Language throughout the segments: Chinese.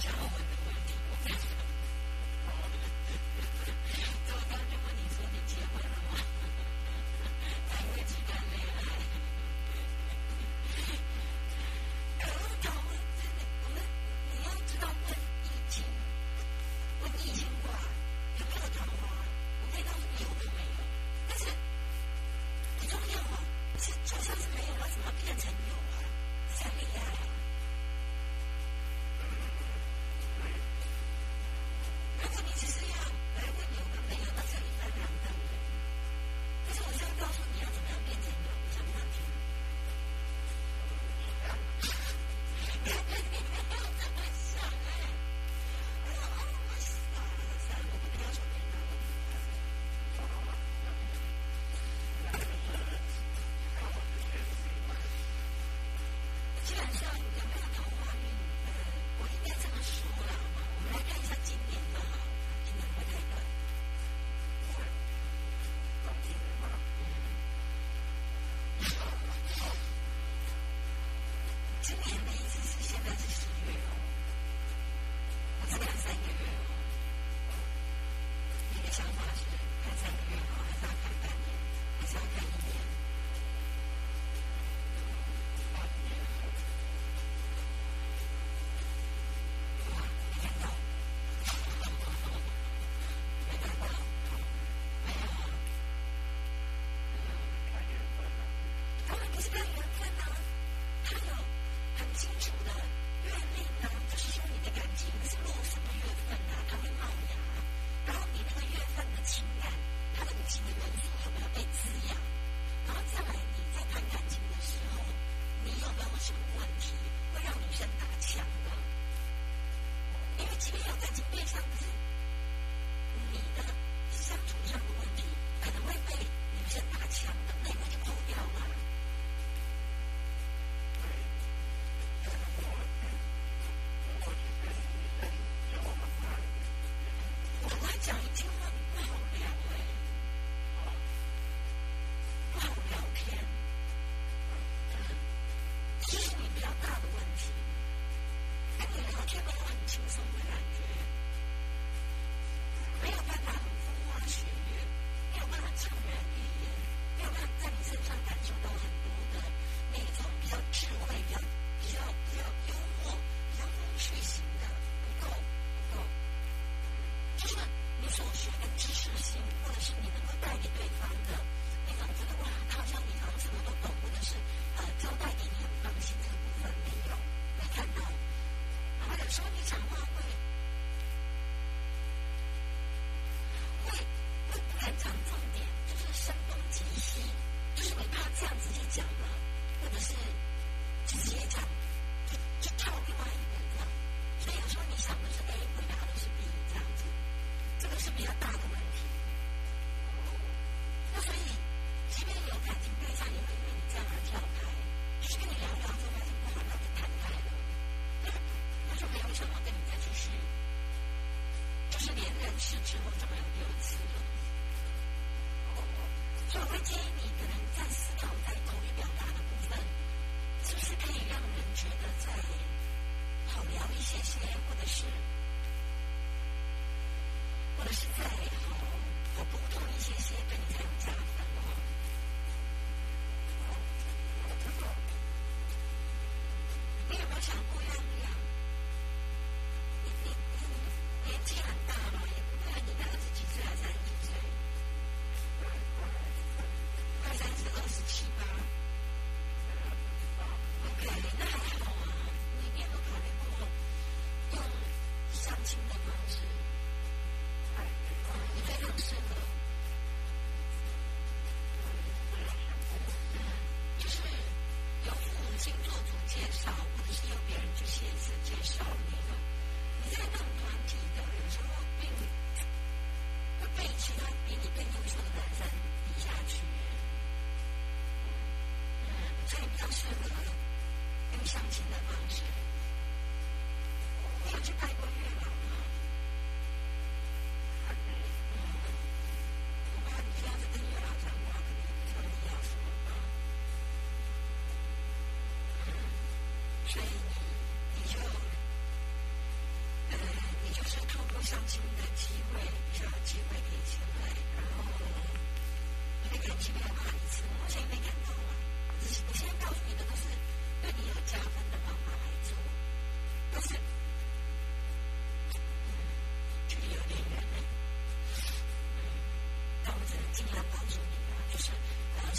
就天没所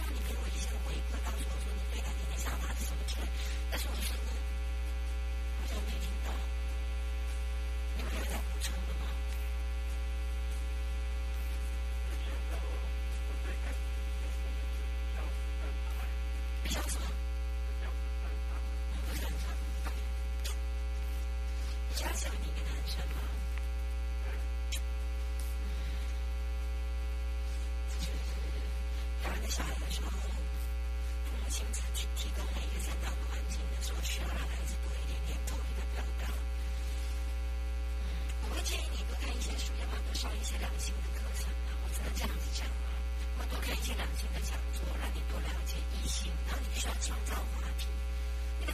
表达。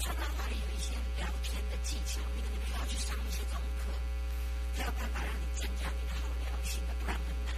他方法里有一些聊天的技巧，你可能需要去上一些这种课，要办法让你增加你的好聊性的，不然很难。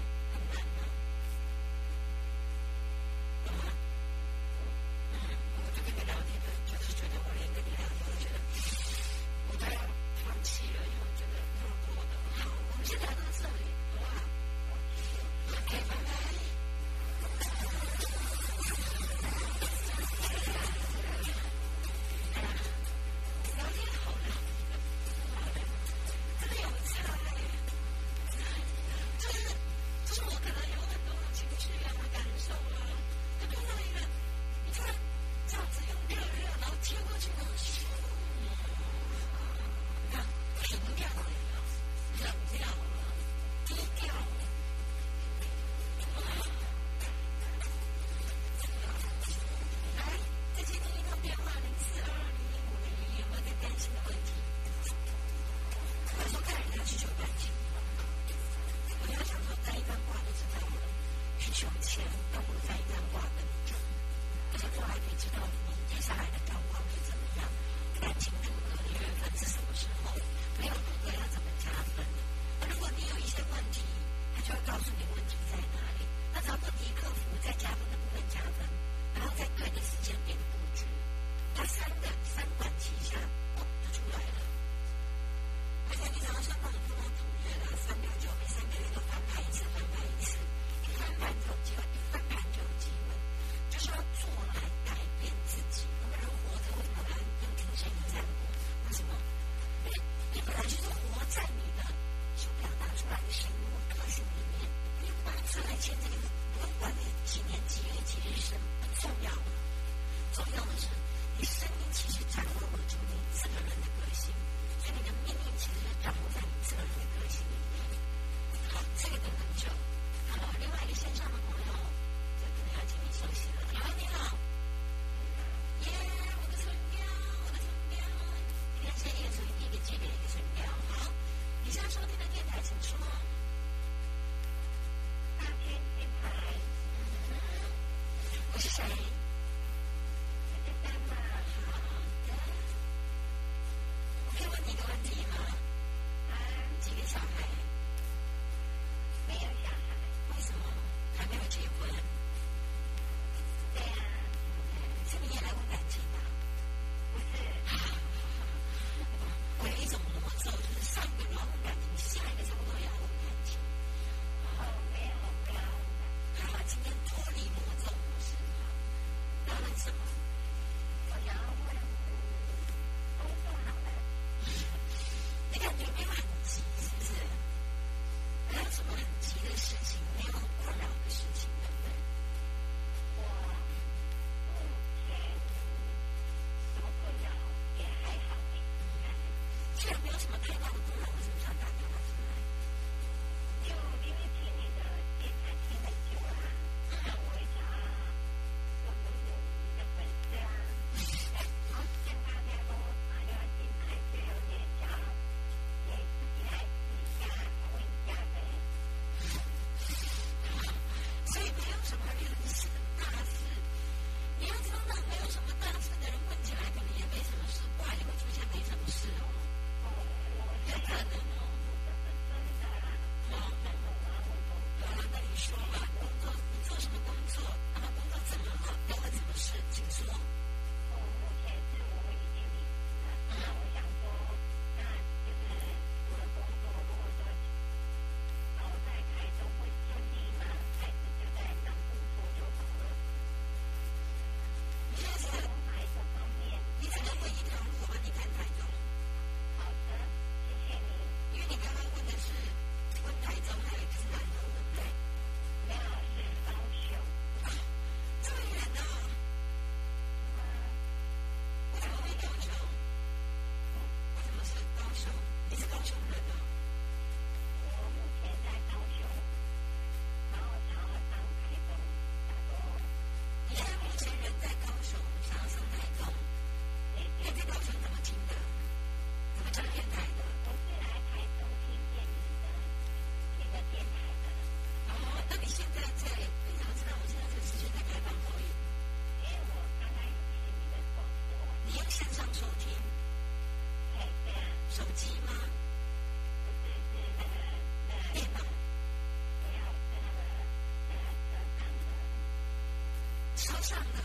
上的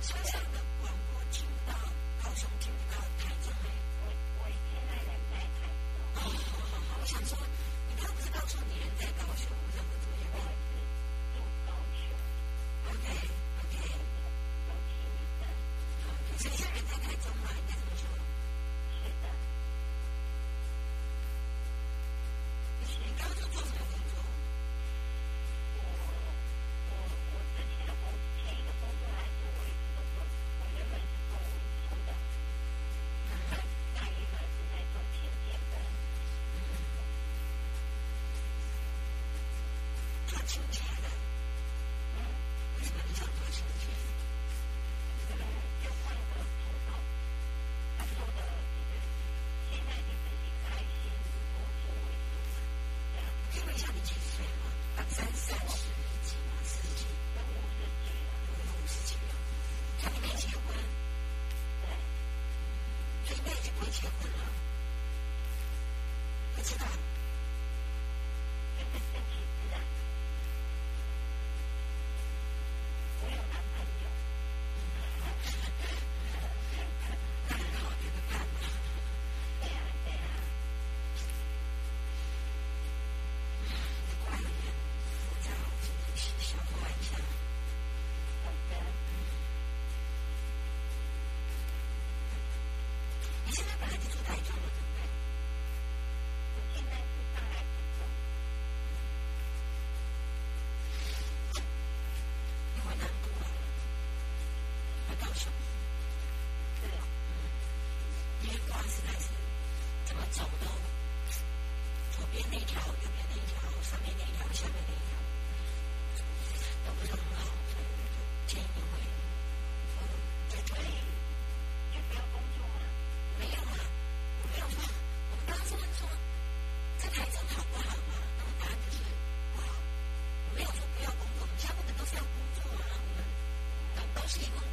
说上的广播听不到高雄听不到台中走动，左边那条，右边那条，上面那条，下面那条，都不是很好。建议回，在这里，也不要工作吗？没有啊，没有说，我们刚是问说，在台中好不好嘛？那么答案就是不好。我没有说不要工作，我们大部都是要工作啊，我们都都是一个。